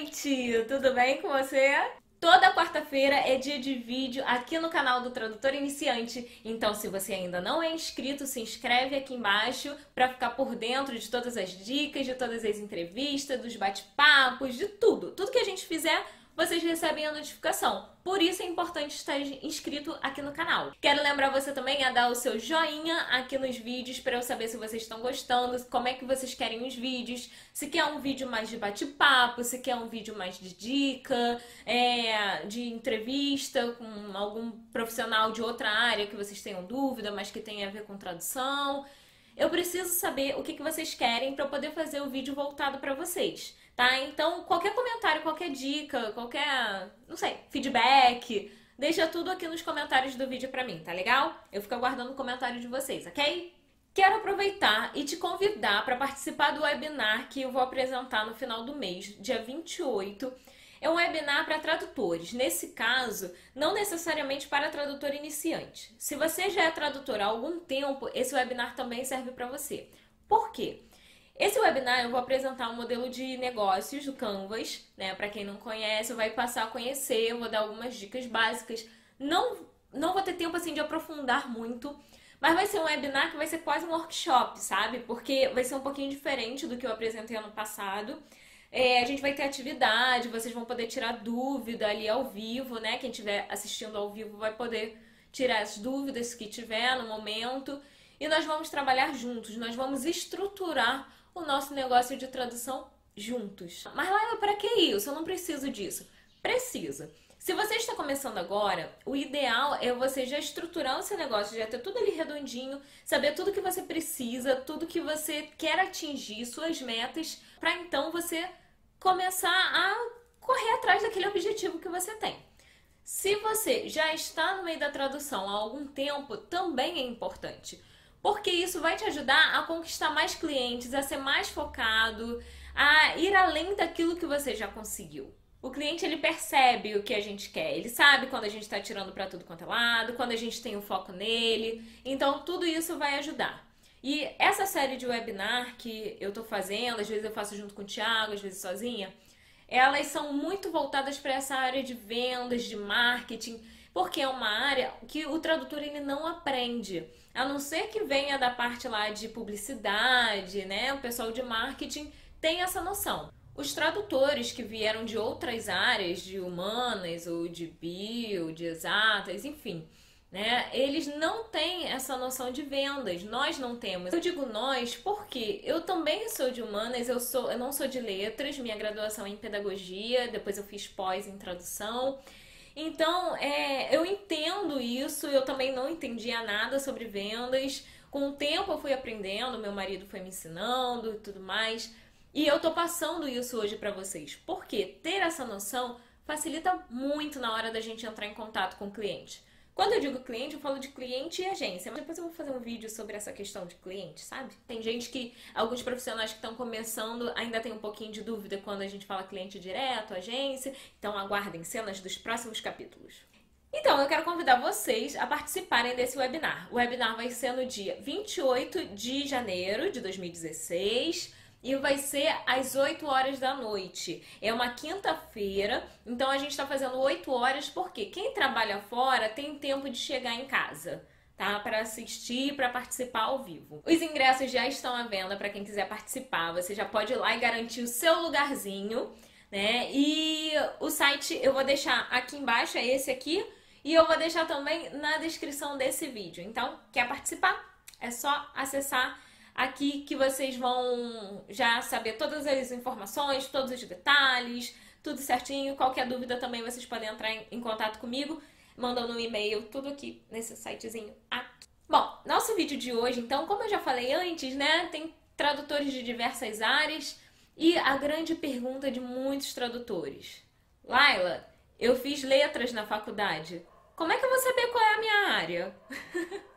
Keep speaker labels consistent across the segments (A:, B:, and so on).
A: iniciante, tudo bem com você? Toda quarta-feira é dia de vídeo aqui no canal do Tradutor Iniciante. Então, se você ainda não é inscrito, se inscreve aqui embaixo para ficar por dentro de todas as dicas, de todas as entrevistas, dos bate-papos, de tudo. Tudo que a gente fizer vocês recebem a notificação. Por isso é importante estar inscrito aqui no canal. Quero lembrar você também a dar o seu joinha aqui nos vídeos para eu saber se vocês estão gostando, como é que vocês querem os vídeos, se quer um vídeo mais de bate-papo, se quer um vídeo mais de dica, é, de entrevista com algum profissional de outra área que vocês tenham dúvida, mas que tenha a ver com tradução. Eu preciso saber o que, que vocês querem para eu poder fazer o vídeo voltado para vocês tá? Então, qualquer comentário, qualquer dica, qualquer, não sei, feedback, deixa tudo aqui nos comentários do vídeo pra mim, tá legal? Eu fico aguardando o comentário de vocês, ok? Quero aproveitar e te convidar para participar do webinar que eu vou apresentar no final do mês, dia 28. É um webinar para tradutores. Nesse caso, não necessariamente para tradutor iniciante. Se você já é tradutor há algum tempo, esse webinar também serve para você. Por quê? Esse webinar eu vou apresentar um modelo de negócios do Canvas, né? Para quem não conhece, vai passar a conhecer, eu vou dar algumas dicas básicas. Não, não vou ter tempo assim de aprofundar muito, mas vai ser um webinar que vai ser quase um workshop, sabe? Porque vai ser um pouquinho diferente do que eu apresentei ano passado. É, a gente vai ter atividade, vocês vão poder tirar dúvida ali ao vivo, né? Quem estiver assistindo ao vivo vai poder tirar as dúvidas que tiver no momento. E nós vamos trabalhar juntos, nós vamos estruturar o nosso negócio de tradução juntos. Mas Laila, para que isso? Eu não preciso disso. Precisa. Se você está começando agora, o ideal é você já estruturar o seu negócio, já ter tudo ali redondinho, saber tudo que você precisa, tudo que você quer atingir, suas metas, para então você começar a correr atrás daquele objetivo que você tem. Se você já está no meio da tradução há algum tempo, também é importante porque isso vai te ajudar a conquistar mais clientes, a ser mais focado, a ir além daquilo que você já conseguiu. O cliente ele percebe o que a gente quer, ele sabe quando a gente está tirando para tudo quanto é lado, quando a gente tem o foco nele, então tudo isso vai ajudar. E essa série de webinar que eu estou fazendo, às vezes eu faço junto com o Thiago, às vezes sozinha, elas são muito voltadas para essa área de vendas, de marketing, porque é uma área que o tradutor ele não aprende. A não ser que venha da parte lá de publicidade, né? O pessoal de marketing tem essa noção. Os tradutores que vieram de outras áreas, de humanas ou de bio, de exatas, enfim, né? Eles não têm essa noção de vendas. Nós não temos. Eu digo nós porque eu também sou de humanas, eu sou, eu não sou de letras, minha graduação é em pedagogia, depois eu fiz pós em tradução. Então, é, eu entendo isso, eu também não entendia nada sobre vendas. Com o tempo eu fui aprendendo, meu marido foi me ensinando e tudo mais. E eu tô passando isso hoje para vocês. Porque ter essa noção facilita muito na hora da gente entrar em contato com o cliente. Quando eu digo cliente, eu falo de cliente e agência. Mas depois eu vou fazer um vídeo sobre essa questão de cliente, sabe? Tem gente que, alguns profissionais que estão começando, ainda tem um pouquinho de dúvida quando a gente fala cliente direto, agência. Então aguardem cenas dos próximos capítulos. Então, eu quero convidar vocês a participarem desse webinar. O webinar vai ser no dia 28 de janeiro de 2016 e vai ser às 8 horas da noite. É uma quinta-feira, então a gente está fazendo 8 horas porque quem trabalha fora tem tempo de chegar em casa. Tá, para assistir, para participar ao vivo. Os ingressos já estão à venda para quem quiser participar. Você já pode ir lá e garantir o seu lugarzinho, né? E o site eu vou deixar aqui embaixo, é esse aqui, e eu vou deixar também na descrição desse vídeo. Então, quer participar? É só acessar aqui que vocês vão já saber todas as informações, todos os detalhes, tudo certinho. Qualquer dúvida também vocês podem entrar em, em contato comigo, mandando um e-mail, tudo aqui nesse sitezinho aqui. Bom, nosso vídeo de hoje, então, como eu já falei antes, né, tem tradutores de diversas áreas e a grande pergunta de muitos tradutores. Laila, eu fiz letras na faculdade. Como é que eu vou saber qual é a minha área?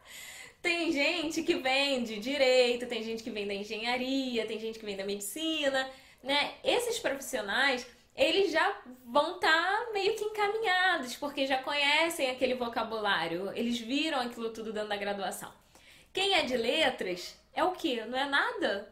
A: Tem gente que vem de direito, tem gente que vem da engenharia, tem gente que vem da medicina, né? Esses profissionais, eles já vão estar tá meio que encaminhados, porque já conhecem aquele vocabulário, eles viram aquilo tudo dentro da graduação. Quem é de letras é o quê? Não é nada?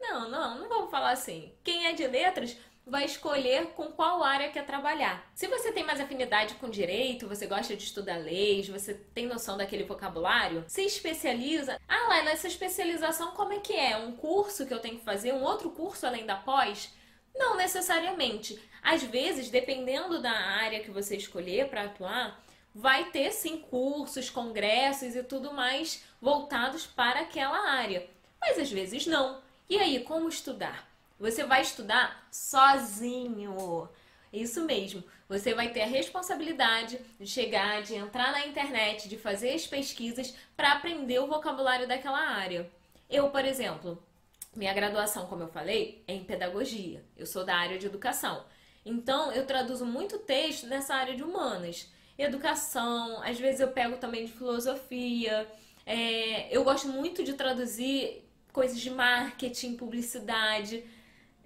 A: Não, não, não vamos falar assim. Quem é de letras vai escolher com qual área quer trabalhar. Se você tem mais afinidade com direito, você gosta de estudar leis, você tem noção daquele vocabulário, se especializa. Ah, lá, nessa especialização, como é que é? Um curso que eu tenho que fazer? Um outro curso além da pós? Não necessariamente. Às vezes, dependendo da área que você escolher para atuar, vai ter sim cursos, congressos e tudo mais voltados para aquela área. Mas às vezes não. E aí, como estudar? Você vai estudar sozinho. Isso mesmo. Você vai ter a responsabilidade de chegar, de entrar na internet, de fazer as pesquisas para aprender o vocabulário daquela área. Eu, por exemplo, minha graduação, como eu falei, é em pedagogia. Eu sou da área de educação. Então, eu traduzo muito texto nessa área de humanas. Educação, às vezes eu pego também de filosofia. É, eu gosto muito de traduzir coisas de marketing, publicidade.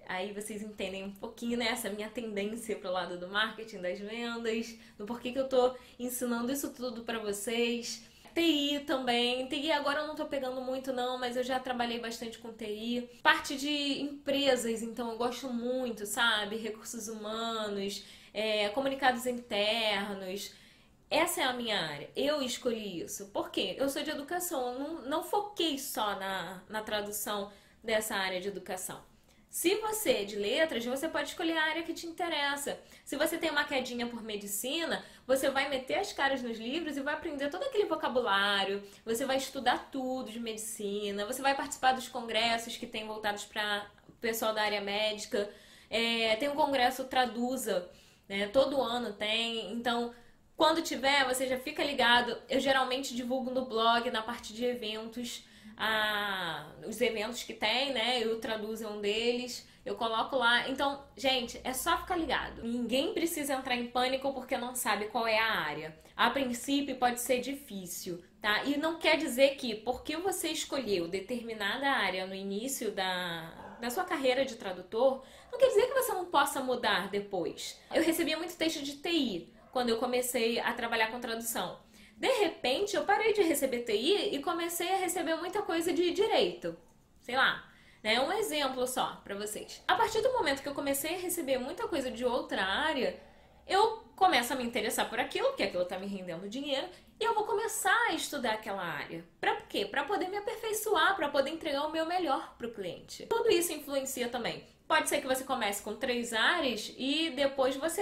A: Aí vocês entendem um pouquinho nessa né, minha tendência pro lado do marketing, das vendas, do porquê que eu tô ensinando isso tudo para vocês. TI também. TI agora eu não tô pegando muito não, mas eu já trabalhei bastante com TI. Parte de empresas, então eu gosto muito, sabe? Recursos humanos, é, comunicados internos. Essa é a minha área. Eu escolhi isso. Por quê? Eu sou de educação. Eu não, não foquei só na, na tradução dessa área de educação. Se você é de letras, você pode escolher a área que te interessa. Se você tem uma quedinha por medicina, você vai meter as caras nos livros e vai aprender todo aquele vocabulário, você vai estudar tudo de medicina, você vai participar dos congressos que tem voltados para o pessoal da área médica. É, tem um congresso Traduza, né? todo ano tem. Então, quando tiver, você já fica ligado. Eu geralmente divulgo no blog, na parte de eventos a, os eventos que tem, né? Eu traduzo um deles, eu coloco lá. Então, gente, é só ficar ligado. Ninguém precisa entrar em pânico porque não sabe qual é a área. A princípio pode ser difícil, tá? E não quer dizer que porque você escolheu determinada área no início da, da sua carreira de tradutor, não quer dizer que você não possa mudar depois. Eu recebia muito texto de TI quando eu comecei a trabalhar com tradução. De repente, eu parei de receber TI e comecei a receber muita coisa de direito. Sei lá, né? Um exemplo só para vocês. A partir do momento que eu comecei a receber muita coisa de outra área, eu começo a me interessar por aquilo, porque aquilo tá me rendendo dinheiro, e eu vou começar a estudar aquela área. Para quê? Para poder me aperfeiçoar, para poder entregar o meu melhor para o cliente. Tudo isso influencia também. Pode ser que você comece com três áreas e depois você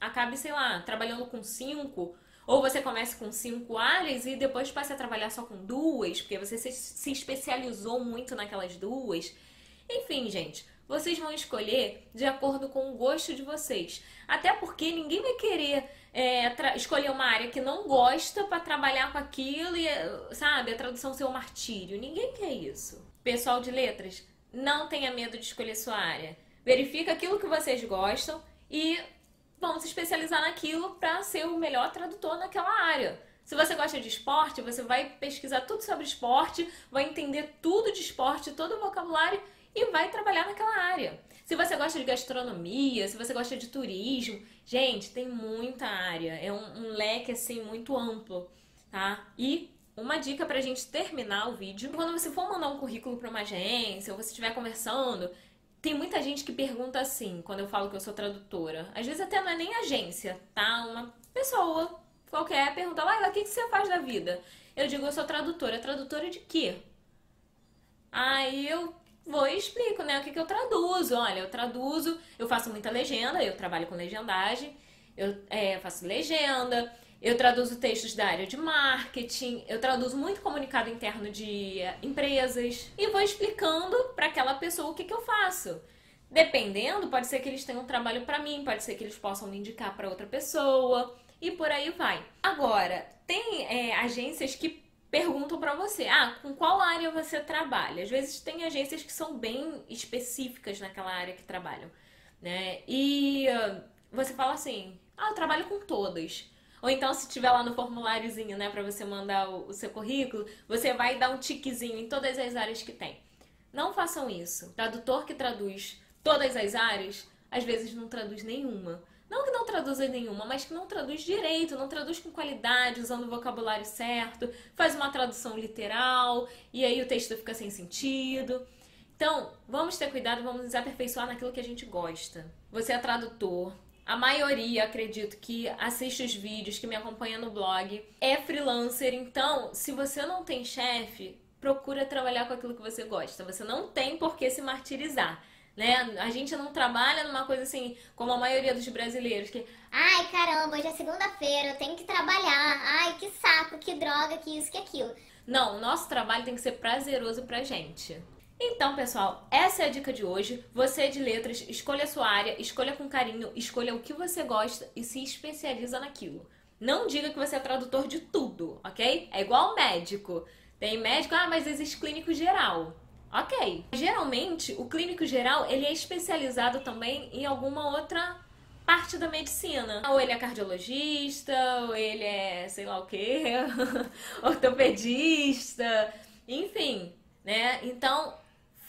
A: acabe, sei lá, trabalhando com cinco ou você começa com cinco áreas e depois passa a trabalhar só com duas, porque você se especializou muito naquelas duas. Enfim, gente, vocês vão escolher de acordo com o gosto de vocês. Até porque ninguém vai querer é, escolher uma área que não gosta para trabalhar com aquilo e, sabe, a tradução ser um martírio. Ninguém quer isso. Pessoal de letras, não tenha medo de escolher sua área. Verifica aquilo que vocês gostam e vão se especializar naquilo para ser o melhor tradutor naquela área. Se você gosta de esporte, você vai pesquisar tudo sobre esporte, vai entender tudo de esporte, todo o vocabulário e vai trabalhar naquela área. Se você gosta de gastronomia, se você gosta de turismo, gente, tem muita área. É um, um leque assim muito amplo, tá? E uma dica pra gente terminar o vídeo, quando você for mandar um currículo para uma agência ou você estiver conversando, tem muita gente que pergunta assim, quando eu falo que eu sou tradutora. Às vezes até não é nem agência, tá? Uma pessoa qualquer pergunta, Laila, o que, que você faz da vida? Eu digo, eu sou tradutora. Tradutora de quê? Aí eu vou e explico, né? O que, que eu traduzo. Olha, eu traduzo, eu faço muita legenda, eu trabalho com legendagem, eu é, faço legenda, eu traduzo textos da área de marketing, eu traduzo muito comunicado interno de eh, empresas e vou explicando para aquela pessoa o que, que eu faço. Dependendo, pode ser que eles tenham trabalho para mim, pode ser que eles possam me indicar para outra pessoa e por aí vai. Agora, tem é, agências que perguntam para você: ah, com qual área você trabalha? Às vezes tem agências que são bem específicas naquela área que trabalham, né? E uh, você fala assim: ah, eu trabalho com todas. Ou então, se tiver lá no formuláriozinho, né, para você mandar o, o seu currículo, você vai dar um tiquezinho em todas as áreas que tem. Não façam isso. Tradutor que traduz todas as áreas, às vezes não traduz nenhuma. Não que não traduza nenhuma, mas que não traduz direito, não traduz com qualidade, usando o vocabulário certo, faz uma tradução literal e aí o texto fica sem sentido. Então, vamos ter cuidado, vamos nos aperfeiçoar naquilo que a gente gosta. Você é tradutor, a maioria, acredito, que assiste os vídeos, que me acompanha no blog, é freelancer. Então, se você não tem chefe, procura trabalhar com aquilo que você gosta. Você não tem por que se martirizar. Né? A gente não trabalha numa coisa assim, como a maioria dos brasileiros, que
B: Ai, caramba, hoje é segunda-feira, eu tenho que trabalhar. Ai, que saco, que droga, que isso, que aquilo.
A: Não, o nosso trabalho tem que ser prazeroso pra gente. Então, pessoal, essa é a dica de hoje. Você é de letras, escolha a sua área, escolha com carinho, escolha o que você gosta e se especializa naquilo. Não diga que você é tradutor de tudo, ok? É igual médico. Tem médico, ah, mas existe clínico geral. Ok. Geralmente, o clínico geral, ele é especializado também em alguma outra parte da medicina. Ou ele é cardiologista, ou ele é sei lá o que, ortopedista, enfim, né? Então,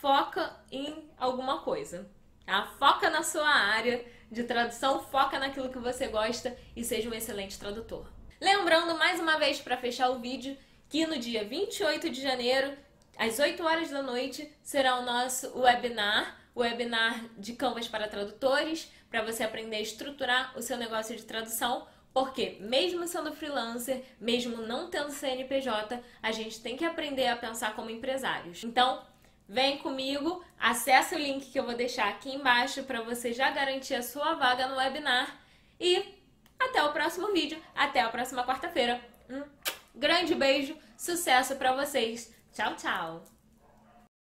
A: foca em alguma coisa. Tá? Foca na sua área de tradução, foca naquilo que você gosta e seja um excelente tradutor. Lembrando mais uma vez para fechar o vídeo que no dia 28 de janeiro, às 8 horas da noite, será o nosso webinar, o webinar de Canvas para tradutores, para você aprender a estruturar o seu negócio de tradução porque, mesmo sendo freelancer, mesmo não tendo CNPJ, a gente tem que aprender a pensar como empresários. Então, Vem comigo, acesse o link que eu vou deixar aqui embaixo para você já garantir a sua vaga no webinar e até o próximo vídeo, até a próxima quarta-feira. Um grande beijo, sucesso para vocês. Tchau, tchau.